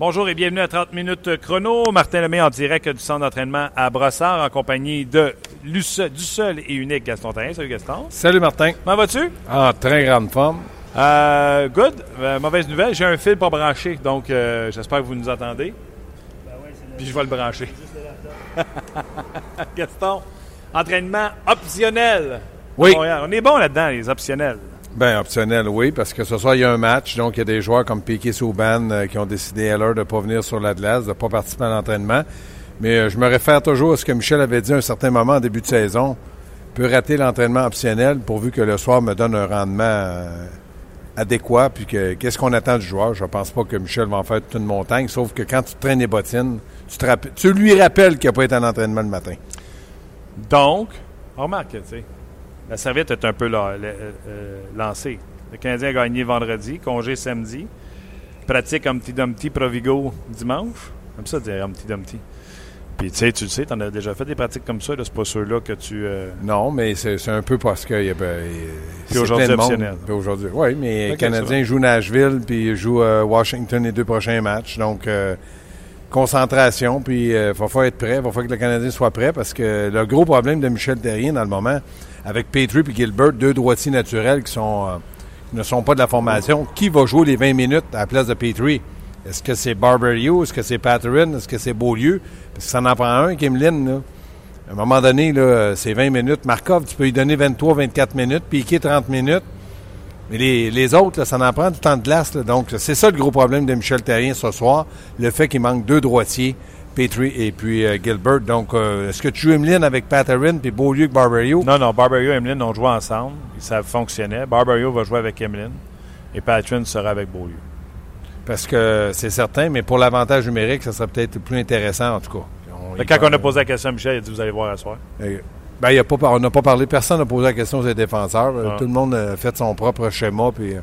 Bonjour et bienvenue à 30 minutes chrono. Martin Lemay en direct du centre d'entraînement à Brossard en compagnie de du seul et unique Gaston Terrien. Salut Gaston. Salut Martin. Comment vas-tu? En très grande forme. Euh, good. Euh, mauvaise nouvelle, j'ai un fil pas branché, donc euh, j'espère que vous nous entendez. Puis je vais le brancher. Gaston, entraînement optionnel. Oui. On est bon là-dedans, les optionnels. Bien, optionnel, oui, parce que ce soir, il y a un match. Donc, il y a des joueurs comme Piquet Souban euh, qui ont décidé à l'heure de ne pas venir sur la glace, de ne pas participer à l'entraînement. Mais euh, je me réfère toujours à ce que Michel avait dit à un certain moment en début de saison. peut rater l'entraînement optionnel pourvu que le soir me donne un rendement euh, adéquat. Puis que qu'est-ce qu'on attend du joueur? Je pense pas que Michel va en faire toute une montagne, sauf que quand tu traînes les bottines, tu, lui rappelles qu'il n'a pas été en entraînement le matin. Donc, remarque, tu sais, la serviette est un peu euh, lancée. Le Canadien a gagné vendredi, congé samedi. Pratique Humpty Dumpty Provigo dimanche. Comme ça, dire Humpty Dumpty. Puis tu sais, tu le sais, tu en as déjà fait des pratiques comme ça. C'est pas ceux-là que tu. Euh, non, mais c'est un peu parce que. Ben, puis aujourd'hui, optionnel. aujourd'hui, oui, mais les Canadiens jouent Nashville, puis jouent euh, Washington les deux prochains matchs. Donc, concentration, puis il va falloir être prêt. Il va falloir que le Canadien soit prêt parce que le gros problème de Michel Terrien dans le moment, avec Petrie et Gilbert, deux droitiers naturels qui euh, ne sont pas de la formation. Qui va jouer les 20 minutes à la place de Petrie? Est-ce que c'est Barberio? Est-ce que c'est Patterson? Est-ce que c'est Beaulieu? Parce que ça en prend un, Kimlin. Là. À un moment donné, c'est 20 minutes. Markov, tu peux lui donner 23, 24 minutes. Piquet, 30 minutes. Mais les, autres, ça en prend du temps de glace. Donc, c'est ça le gros problème de Michel Terrien ce soir. Le fait qu'il manque deux droitiers. Petrie et puis euh, Gilbert. Donc, euh, est-ce que tu joues Emeline avec Patterson puis Beaulieu que Barberio? Non, non, Barberio et Emeline ont joué ensemble. Ça fonctionnait. Barberio va jouer avec Emeline et Patterson sera avec Beaulieu. Parce que c'est certain, mais pour l'avantage numérique, ça serait peut-être plus intéressant en tout cas. quand on a posé la question à Michel, il a dit Vous allez voir à soir. Euh, ben, il a pas, on n'a pas parlé, personne n'a posé la question aux défenseurs. Ah. Tout le monde a fait son propre schéma, puis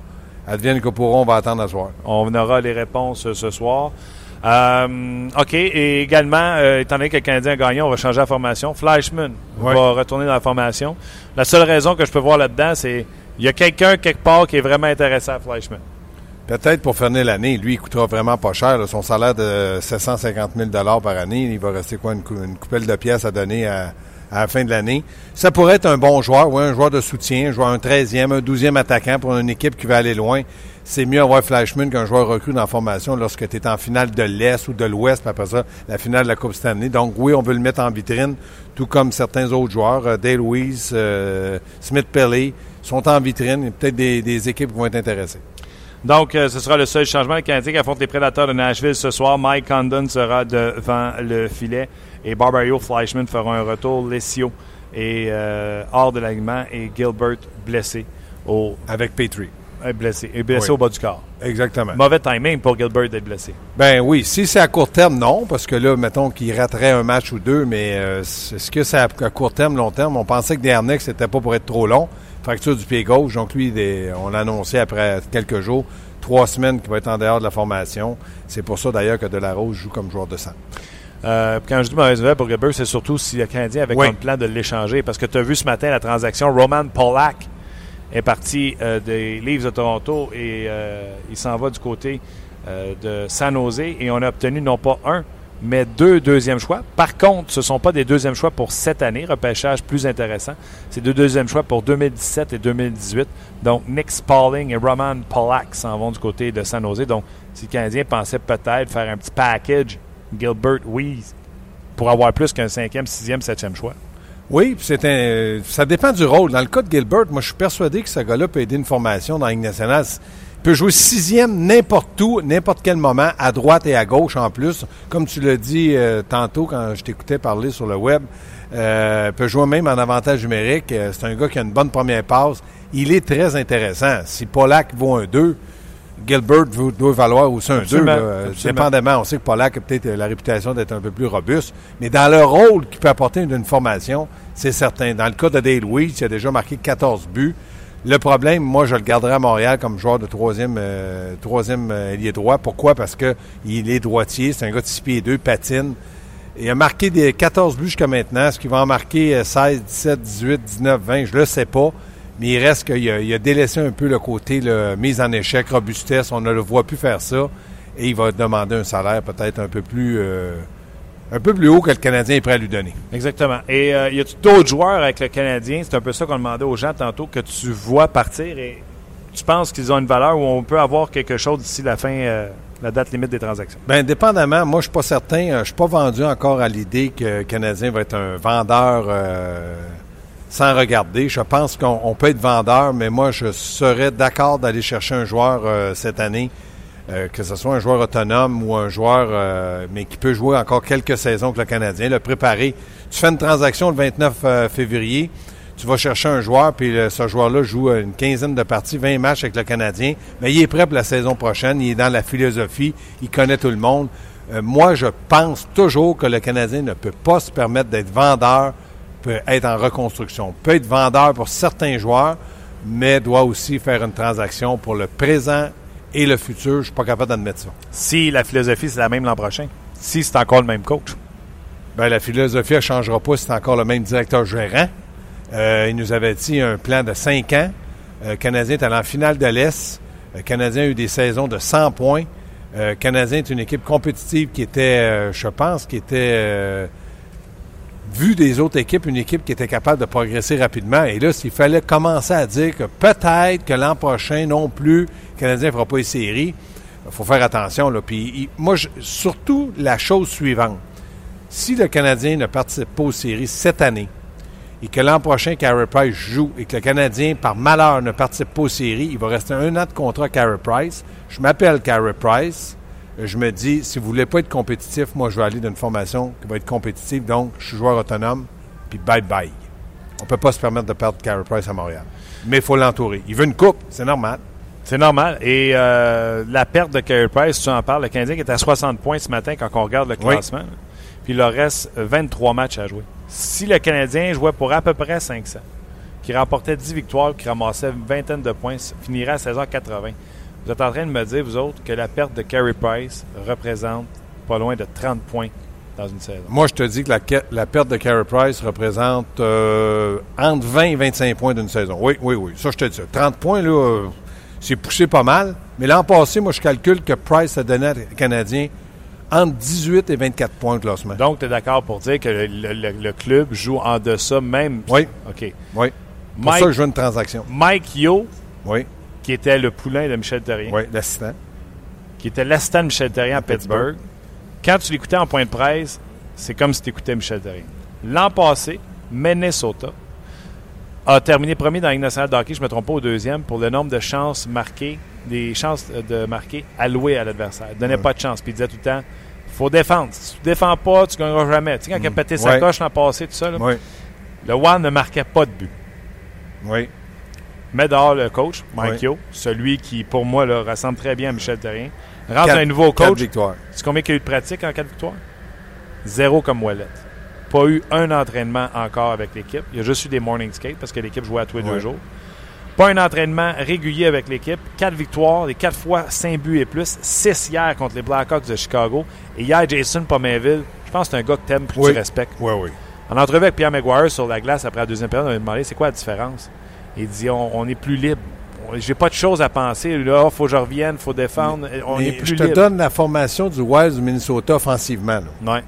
advienne que pourront, on va attendre à soir. On aura les réponses ce soir. Euh, OK. Et également, euh, étant donné que le Canadien a gagné, on va changer la formation. Fleischmann va retourner dans la formation. La seule raison que je peux voir là-dedans, c'est il y a quelqu'un quelque part qui est vraiment intéressé à Fleischmann. Peut-être pour finir l'année. Lui, il coûtera vraiment pas cher. Son salaire de 750 000 par année, il va rester quoi, une, une coupelle de pièces à donner à, à la fin de l'année. Ça pourrait être un bon joueur, oui, un joueur de soutien, un joueur un 13e, un 12e attaquant pour une équipe qui va aller loin c'est mieux avoir Flashman qu'un joueur recru dans la formation lorsque tu es en finale de l'Est ou de l'Ouest, puis après ça, la finale de la Coupe Stanley. Donc oui, on veut le mettre en vitrine, tout comme certains autres joueurs. Euh, Dale Weiss, euh, Smith Pelly sont en vitrine et peut-être des, équipes qui vont être intéressées. Donc, euh, ce sera le seul changement. Le Canadien qui affronte les Prédateurs de Nashville ce soir. Mike Condon sera devant le filet et Barbario Fleischman fera un retour. Lessio est hors de l'alignement et Gilbert blessé au... avec Petrie est blessé. Est blessé au bas du corps. Exactement. Mauvais timing pour Gilbert d'être blessé. Ben oui. Si c'est à court terme, non, parce que là, mettons qu'il raterait un match ou deux, mais euh, est-ce que c'est à, court terme, long terme? On pensait que Dernex, c'était pas pour être trop long. Fracture du pied gauche. Donc lui, on l'a annoncé après quelques jours, trois semaines qu'il va être en dehors de la formation. C'est pour ça d'ailleurs que Delarose joue comme joueur de centre. Euh, quand je dis mauvaise nouvelle pour Gilbert, c'est surtout si le Canadien avait un plan de l'échanger. Parce que tu as vu ce matin la transaction Roman Polak est parti euh, des Leafs de Toronto et euh, il s'en va du côté euh, de San Jose et on a obtenu non pas un, mais deux deuxièmes choix. Par contre, ce ne sont pas des deuxièmes choix pour cette année, repêchage plus intéressant. C'est deux deuxièmes choix pour 2017 et 2018. Donc, Nick Spalling et Roman Polak s'en vont du côté de San Jose. Donc, si le Canadien pensait peut-être faire un petit package Gilbert Weeze pour avoir plus qu'un cinquième, sixième, septième choix. Oui, c'est un, ça dépend du rôle. Dans le cas de Gilbert, moi, je suis persuadé que ce gars-là peut aider une formation dans la Ligue nationale. Il peut jouer sixième n'importe où, n'importe quel moment, à droite et à gauche en plus. Comme tu l'as dit euh, tantôt quand je t'écoutais parler sur le web, euh, peut jouer même en avantage numérique. Euh, c'est un gars qui a une bonne première passe. Il est très intéressant. Si Polak vaut un 2, Gilbert doit valoir aussi un 2. Dépendamment, on sait que Polak a peut-être la réputation d'être un peu plus robuste, mais dans le rôle qu'il peut apporter d'une formation, c'est certain. Dans le cas de Dale Weiss, il a déjà marqué 14 buts. Le problème, moi, je le garderai à Montréal comme joueur de troisième, euh, troisième euh, ailier droit. Pourquoi? Parce qu'il est droitier, c'est un gars de 6 pieds 2, patine. Il a marqué des 14 buts jusqu'à maintenant. Est-ce qu'il va en marquer 16, 17, 18, 19, 20? Je ne le sais pas. Mais il reste qu'il a, il a délaissé un peu le côté le mise en échec, robustesse. On ne le voit plus faire ça. et il va demander un salaire peut-être un peu plus un peu plus haut que le Canadien est prêt à lui donner. Exactement. Et il y a d'autres joueurs avec le Canadien, c'est un peu ça qu'on demandait aux gens tantôt, que tu vois partir et tu penses qu'ils ont une valeur où on peut avoir quelque chose d'ici la fin la date limite des transactions? Bien, dépendamment. Moi, je suis pas certain. Euh, je ne suis pas vendu encore à l'idée que le Canadien va être un vendeur euh, sans regarder. Je pense qu'on peut être vendeur, mais moi, je serais d'accord d'aller chercher un joueur euh, cette année, que ce soit un joueur autonome ou un joueur, mais qui peut jouer encore quelques saisons avec le Canadien, le préparer. Tu fais une transaction le 29 février tu vas chercher un joueur, puis ce joueur-là joue une quinzaine de parties, 20 matchs avec le Canadien, mais il est prêt pour la saison prochaine, il est dans la philosophie, il connaît tout le monde. Euh, moi, je pense toujours que le Canadien ne peut pas se permettre d'être vendeur, peut être en reconstruction, peut être vendeur pour certains joueurs, mais doit aussi faire une transaction pour le présent et le futur. Je ne suis pas capable d'admettre ça. Si la philosophie, c'est la même l'an prochain, si c'est encore le même coach. Bien, la philosophie ne changera pas si c'est encore le même directeur gérant. Euh, il nous avait dit un plan de 5 ans. Euh, Canadien est allé en finale de l'Est. Le euh, Canadien a eu des saisons de 100 points. Le Canadien est une équipe compétitive qui était, je pense, qui était, vu des autres équipes, une équipe qui était capable de progresser rapidement. Et là, s'il fallait commencer à dire que peut-être que l'an prochain non plus, le Canadien ne fera pas les séries, il faut faire attention. Puis, moi, surtout la chose suivante. Si le Canadien ne participe pas aux séries cette année, et que l'an prochain, Carey Price joue et que le Canadien, par malheur, ne participe pas aux séries, il va rester un an de contrat à Carey Price. Je m'appelle Carey Price. Je me dis, si vous ne voulez pas être compétitif, moi, je vais aller dans une formation qui va être compétitive. Donc, je suis joueur autonome, puis bye-bye. On ne peut pas se permettre de perdre Carey Price à Montréal. Mais il faut l'entourer. Il veut une coupe, c'est normal. C'est normal. Et euh, la perte de Carey Price, tu en parles, le Canadien qui est à 60 points ce matin quand on regarde le classement. Puis il leur reste 23 matchs à jouer si le Canadien jouait pour à peu près 500, qui remportait 10 victoires, qui ramassait une vingtaine de points, finirait à saison 80, vous êtes en train de me dire, vous autres, que la perte de Carey Price représente pas loin de 30 points dans une saison. Moi, je te dis que la, perte de Carey Price représente euh, entre 20 et 25 points d'une saison. Oui, oui, oui. Ça, je te dis. 30 points, là, euh, c'est poussé pas mal. Mais l'an passé, moi, je calcule que Price a donné aux Canadiens entre 18 et 24 points de classement. Donc, tu es d'accord pour dire que le, club joue en deçà même? Oui. OK. Oui. Pour ça, je joue une transaction. Mike Yo, oui. Qui était le poulain de Michel Terrien. Oui, l'assistant. Qui était l'assistant de Michel Terrien à Pittsburgh. Quand tu l'écoutais en point de presse, c'est comme si tu écoutais Michel Terrien. L'an passé, Minnesota a terminé premier dans la Ligue nationale de hockey, je ne me trompe pas, au deuxième, pour le nombre de chances marquées, des chances de marquer allouées à l'adversaire. Il ne donnait pas de chance. Puis il disait tout le temps faut défendre. Si tu ne défends pas, tu ne gagneras jamais. Tu sais, quand il a mm. pété sa coche l'an passé, tout ça, le One ne marquait pas de but. Oui. Mais dehors, le coach, Mike Yo, celui qui, pour moi, là, ressemble très bien à Michel Terrien, rentre un nouveau coach. victoires. C'est combien qu'il y a eu de pratique en quatre victoires? Zéro comme Wallet. Pas eu un entraînement encore avec l'équipe. Il y a juste eu des morning skates parce que l'équipe jouait à tous les deux jours. Pas un entraînement régulier avec l'équipe. Quatre victoires, les quatre fois cinq buts et plus. Six hier contre les Blackhawks de Chicago. Et hier, Jason Pomainville, je pense que c'est un gars que t'aimes et que tu respectes. Oui, oui. En entrevue avec Pierre Maguire sur la glace après la deuxième période, on lui a demandé c'est quoi la différence? Il dit on, est plus libre. J'ai pas de choses à penser. Là, il faut que je revienne, il faut défendre. on est plus je te donne la formation du Wild du Minnesota offensivement. Oui.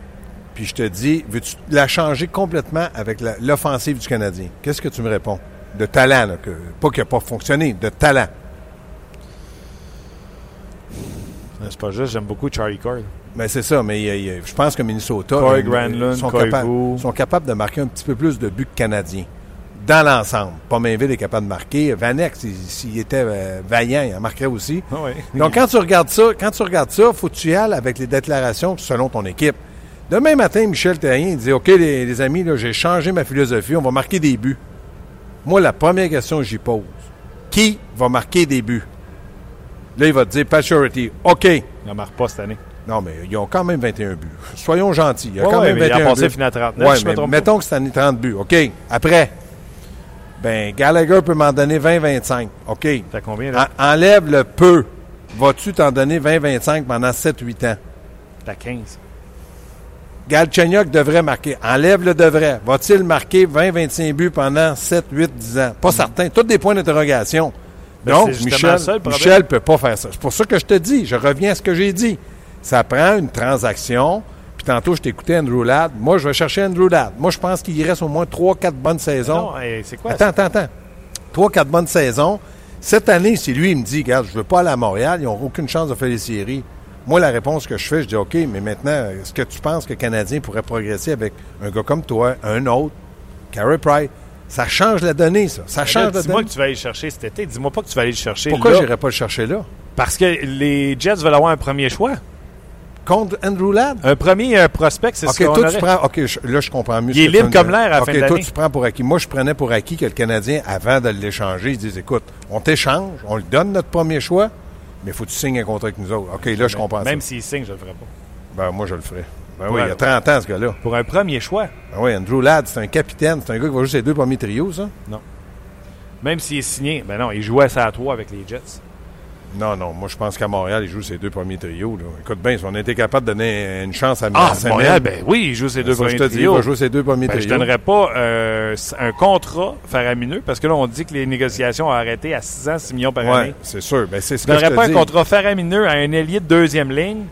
Puis je te dis, veux-tu la changer complètement avec l'offensive du Canadien? Qu'est-ce que tu me réponds? de talent, là, que, pas qu'il n'a pas fonctionné, de talent. C'est pas juste, j'aime beaucoup Charlie Cord. Mais c'est ça, mais je pense que Minnesota sont, sont, capables de marquer un petit peu plus de buts que Canadiens. Dans l'ensemble. Pomainville est capable de marquer. Vanek, s'il était euh, vaillant, il en marquerait aussi. Ah Donc, quand tu regardes ça, quand tu regardes ça, faut que tu y ailles avec les déclarations selon ton équipe. Demain matin, Michel Terrien dit OK, les, les amis, j'ai changé ma philosophie, on va marquer des buts. Moi, la première question que j'y pose, qui va marquer des buts? Là, il va te dire Paturity. OK. Il ne marque pas cette année. Non, mais ils ont quand même 21 buts. Soyons gentils. Il y a quand même 21 il a passé buts. à 39. mais mettons que cette année 30 buts. OK. Après, ben Gallagher peut m'en donner 20-25. OK. T'as combien, là? enlève le peu. Vas-tu t'en donner 20-25 pendant 7-8 ans? T'as 15. Galchenyuk devrait marquer. Enlève le devrait. Va-t-il marquer 20-25 buts pendant 7, 8, 10 ans? Pas mm. certain. Tous des points d'interrogation. Ben, Donc, Michel. Michel peut pas faire ça. C'est pour ça que je te dis, je reviens à ce que j'ai dit. Ça prend une transaction. Puis tantôt, je t'écoutais Andrew Ladd. Moi, je vais chercher Andrew Ladd. Moi, je pense qu'il y reste au moins 3-4 bonnes saisons. Non, hey, c'est quoi? Attends, attends, attends. 3-4 bonnes saisons. Cette année, si lui, il me dit, regarde, je veux pas aller à Montréal, ils n'ont aucune chance de faire les séries. Moi, la réponse que je fais, je dis, OK, mais maintenant, est-ce que tu penses que le Canadien pourrait progresser avec un gars comme toi, un autre, Carey Price? Ça change la donnée, ça. Ça Ben change là, la Dis-moi que tu vas aller le chercher cet été. Dis-moi pas que tu vas aller le chercher Pourquoi là. je n'irais pas le chercher là? Parce que les Jets veulent avoir un premier choix. Contre Andrew Ladd? Un premier euh, prospect, c'est OK, ce qu'on toi, aurait. tu prends. OK, je- là, je comprends mieux. Il est libre comme l'air à la OK, fin de toi, tu prends pour acquis. Moi, je prenais pour acquis que le Canadien, avant de l'échanger, il disait écoute, on t'échange, on le donne notre premier choix, mais il faut que tu signes un contrat avec nous autres. OK, là, je comprends Même s'il signe, je le ferai pas. Ben, moi, je le ferais. Ben oui, il y a 30 ans, ce gars-là. Pour un premier choix, Ben oui, Andrew Ladd, c'est un capitaine. C'est un gars qui va jouer ses deux premiers trios, ça? même s'il est signé, ben non, il jouait ça à 3 avec les Jets. Non, non. Moi, je pense qu'à Montréal, il joue ses deux premiers trios. Là. Écoute bien, si on était capable de donner une chance à Ah, à Montréal, ben oui, il joue ses deux ça, je premiers te dis, il trios. va jouer ses deux premiers Ben, je trios. donnerais pas euh, un contrat faramineux parce que là, on dit que les négociations ont arrêté à 6 ans, 6 millions par Oui, année. c'est sûr. Ben, c'est ce Je que je donnerais te pas dis. un contrat faramineux à un ailier de deuxième ligne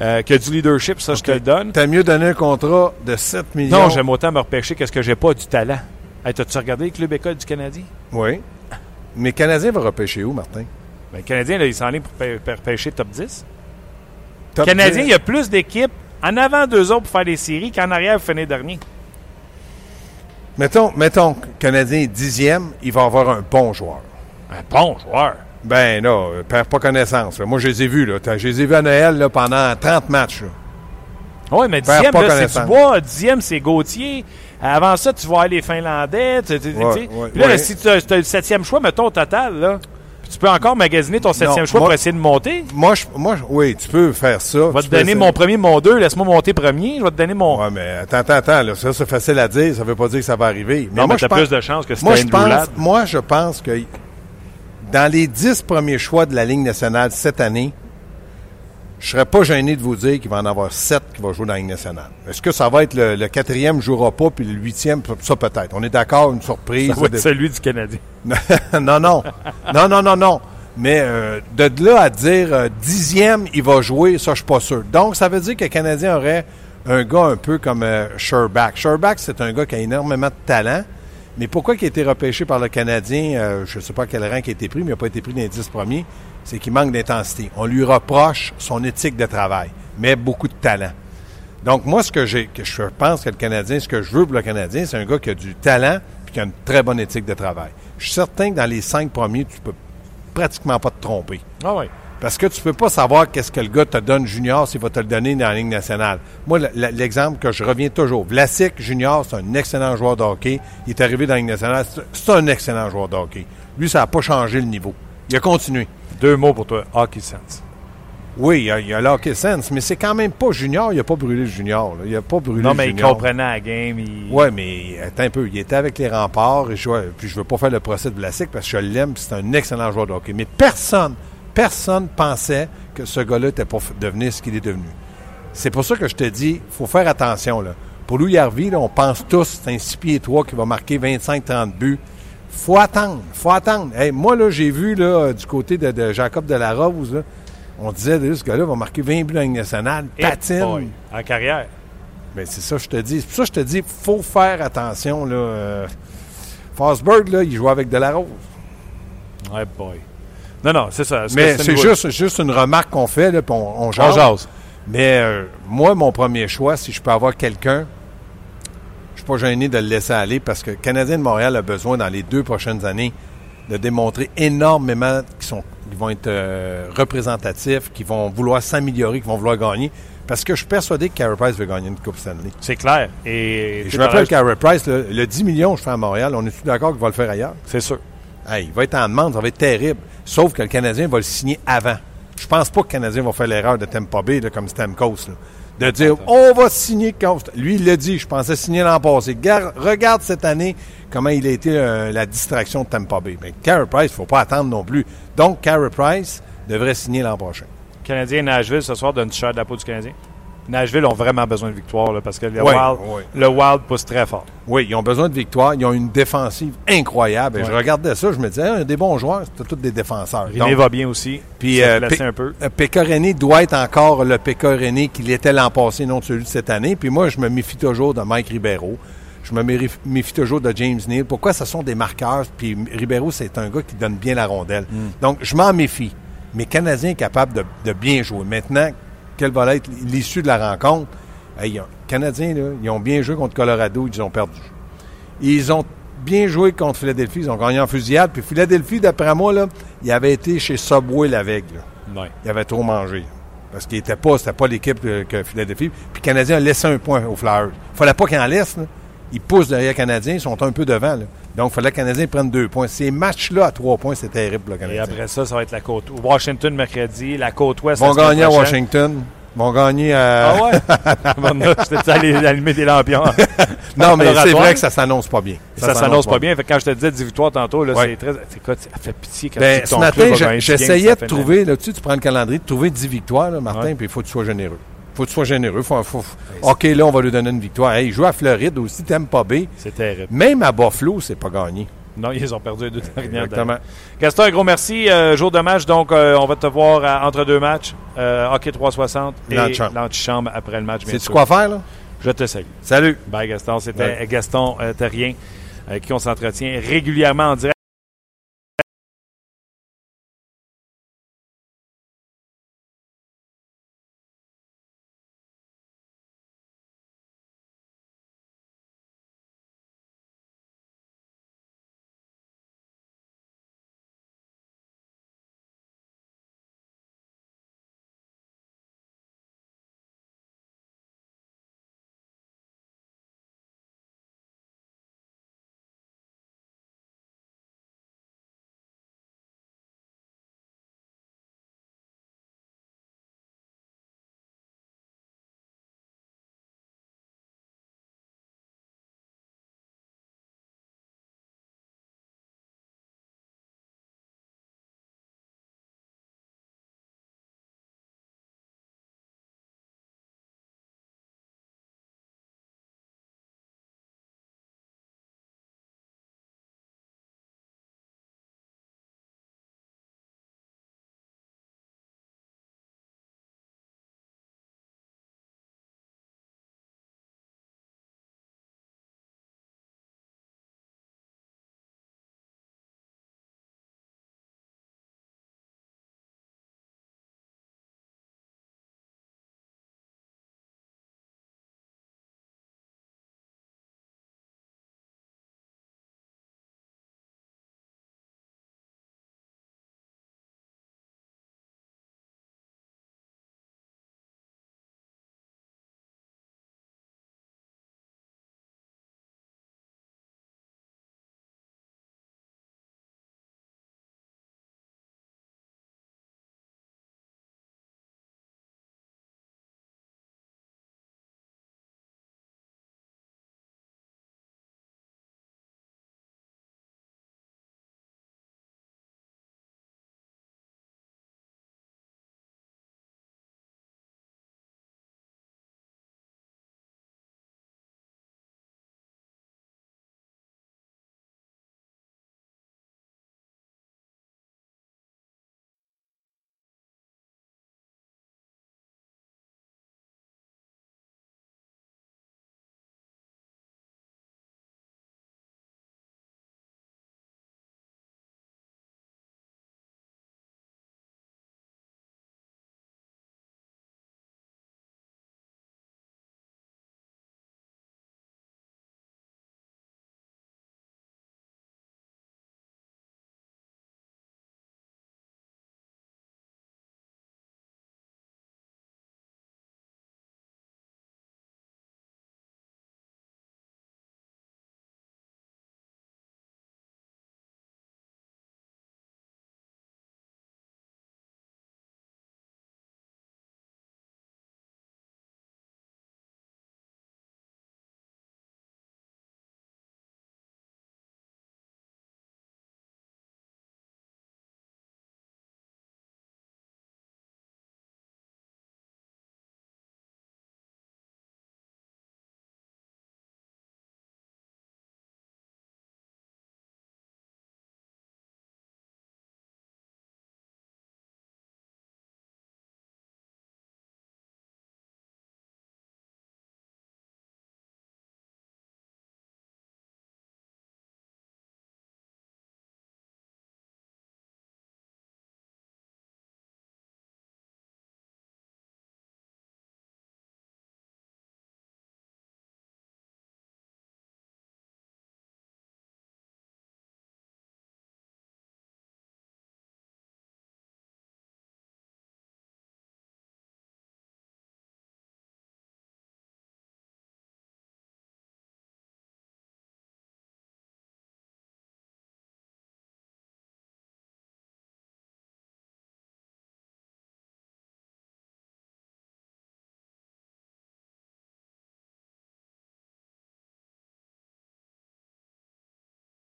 euh, qui a du leadership, ça, je te le donne. T'as mieux donné un contrat de 7 millions? Non, j'aime autant me repêcher que ce que j'ai pas du talent. Hey, T'as-tu regardé le club école du Canadien? Oui. Mais Canadien va repêcher où, Martin? Ben, le Canadien, là, il s'en est pour pê- pê- pêcher top 10. Le Canadien, 10. il y a plus d'équipes en avant d'eux autres pour faire des séries qu'en arrière pour finir dernier. Mettons, mettons que le Canadien est dixième, il va avoir un bon joueur. Un bon joueur. Ben là, euh, perds pas connaissance. là. Moi, je les ai vus. Là. Je les ai vus à Noël là, pendant 30 matchs. Oui, mais dixième, c'est. Dubois. Dixième, c'est Gauthier. Avant ça, tu vois les Finlandais. tu- tu- tu Ouais, sais. ouais, Puis là, ouais. si tu as, le septième choix, mettons au total, là, tu peux encore magasiner ton septième Non, choix moi- pour essayer de monter? Moi, je, moi, oui, tu peux faire ça. Je vais te donner mon premier, mon deux. Laisse-moi monter premier. Je vais te donner mon. Ouais, mais attends, attends, attends. Là, ça, c'est facile à dire. Ça veut pas dire que ça va arriver. Mais non, moi, mais je pense, plus de chances que si moi, je pense, Ladd. moi, je pense que dans les 10 premiers choix de la Ligue nationale cette année, je serais pas gêné de vous dire qu'il va en avoir 7 qui vont jouer dans la Ligue nationale. Est-ce que ça va être le, le quatrième jouera pas, puis le huitième, ça peut-être. On est d'accord, une surprise. Ça va être de- celui du Canadien. non, non. Non, non, non, non. Mais euh, de là à dire euh, dixième, il va jouer, ça, je suis pas sûr. Donc, ça veut dire que le Canadien aurait un gars un peu comme euh, Sherback. Sherback, c'est un gars qui a énormément de talent. Mais pourquoi il a été repêché par le Canadien, euh, je ne sais pas quel rang qui a été pris, mais il n'a pas été pris dans les dix premiers, c'est qu'il manque d'intensité. On lui reproche son éthique de travail, mais beaucoup de talent. Donc, moi, ce que, que je pense que le Canadien, ce que je veux pour le Canadien, c'est un gars qui a du talent et qui a une très bonne éthique de travail. Je suis certain que dans les cinq premiers, tu peux pratiquement pas te tromper. Ah oui. Parce que tu peux pas savoir qu'est-ce que le gars te donne junior s'il va te le donner dans la Ligue nationale. Moi, le- le- l'exemple que je reviens toujours, Vlasic junior, c'est un excellent joueur de hockey. Il est arrivé dans la Ligue nationale, c'est- un excellent joueur de hockey. Lui, ça n'a pas changé le niveau. Il a continué. Deux mots pour toi. Hockey sense. Oui, il a, il a le hockey sense, mais c'est quand même pas junior. Il a pas brûlé le junior. là. Il a pas brûlé Non, mais il comprenait la game. Il... Oui, mais attends un peu. Il était avec les remparts. Et je, puis je veux pas faire le procès de Vlasic parce que je l'aime. C'est un excellent joueur de hockey. Mais personne, personne pensait que ce gars-là était pour devenir ce qu'il est devenu. C'est pour ça que je te dis, faut faire attention. Là. Pour Louis Harvey, là, on pense tous c'est un 6 pieds 3 qui va marquer 25-30 buts. faut attendre. faut attendre. Hey, moi, là, j'ai vu là, du côté de, de Jacob Delarose, là, on disait, ce gars-là va marquer 20 buts dans la nationale. Patine. boy, En carrière. Ben, c'est ça, que je te dis. C'est pour ça que je te dis, faut faire attention. Là. Euh, Fosberg, là, il joue avec Delarose. Ouais, boy. Non, non, c'est ça. Mais c'est juste, juste une remarque qu'on fait, là, puis on, on On jase. Mais euh, moi, mon premier choix, si je peux avoir quelqu'un, je suis pas gêné de le laisser aller parce que le Canadien de Montréal a besoin, dans les deux prochaines années, de démontrer énormément qu'ils sont, vont être euh, représentatifs, qu'ils vont vouloir s'améliorer, qu'ils vont vouloir gagner. Parce que je suis persuadé que Carey Price veut gagner une Coupe Stanley. C'est clair. Et, je m'appelle Carey Price, le, le 10 millions que je fais à Montréal, on est-tu d'accord qu'il va le faire ailleurs? C'est sûr. Hey, il va être en demande, ça va être terrible. Sauf que le Canadien va le signer avant. Je pense pas que le Canadien va faire l'erreur de Tampa Bay, là, comme Stamkos, là, de dire on va signer. Lui, il l'a dit, je pensais signer l'an passé. Gar- regarde cette année comment il a été euh, la distraction de Tampa Bay. Mais Carey Price, il ne faut pas attendre non plus. Donc, Carey Price devrait signer l'an prochain. Canadien Nashville ce soir, donne-tu cher de la peau du Canadien? Nashville ont vraiment besoin de victoire parce que le, wild, le Wild pousse très fort. Oui, ils ont besoin de victoire. Ils ont une défensive incroyable. je regardais ça, je me disais, il y a des bons joueurs, c'est tous des défenseurs. Il va bien aussi. Puis euh, un peu. Euh, doit être encore le René qu'il était l'an passé, non celui de cette année. Puis moi, je me méfie toujours de Mike Ribeiro. Je me méfie toujours de James Neal. Pourquoi ce sont des marqueurs? Puis Ribeiro, c'est un gars qui donne bien la rondelle. Hmm. Donc, je m'en méfie. Mais Canadien est capable de, bien jouer. Maintenant, quelle va être l'issue de la rencontre? les Canadiens, ils ont bien joué contre Colorado, ils ont perdu. Ils ont bien joué contre Philadelphie, ils ont gagné en fusillade. Puis Philadelphie, d'après moi, là, il avait été chez Subway la veille. Il avait trop mangé. Parce qu'il n'était pas, c'était pas l'équipe que, Philadelphie. Puis le Canadien a laissé un point aux Flyers. Il fallait pas qu'il en laisse. Ils poussent derrière les Canadiens, ils sont un peu devant. Donc, il fallait que les Canadiens prennent deux points. Ces matchs-là à trois points, c'est terrible, le Canadien. Et après ça, ça va être la côte. Washington mercredi, la côte ouest. Ils vont gagner à Washington. Ils vont gagner à. Ah ouais? J'étais allé allumer des lampions. non, mais c'est vrai que ça s'annonce pas bien. Ça, s'annonce pas bien. quand je te disais 10 victoires tantôt, là, c'est très. C'est quoi? Ça fait pitié quand ben, tu Ce matin, j'essayais de trouver, là, tu, tu prends le calendrier, de trouver 10 victoires, là, Martin, puis il faut que tu sois généreux faut que tu sois généreux. Faut, OK, là, on va lui donner une victoire. Hey, il joue à Floride aussi, t'aimes pas B. C'est terrible. Même à Buffalo, c'est pas gagné. Non, ils ont perdu les deux dernières. Exactement. Gaston, un gros merci. Euh, jour de match, donc euh, on va te voir entre deux matchs. Euh, hockey 360 et l'antichambre après le match. Sais-tu quoi faire, là? Je te salue. Salut. Bye, Gaston. C'était Gaston Terrien avec qui on s'entretient régulièrement en direct.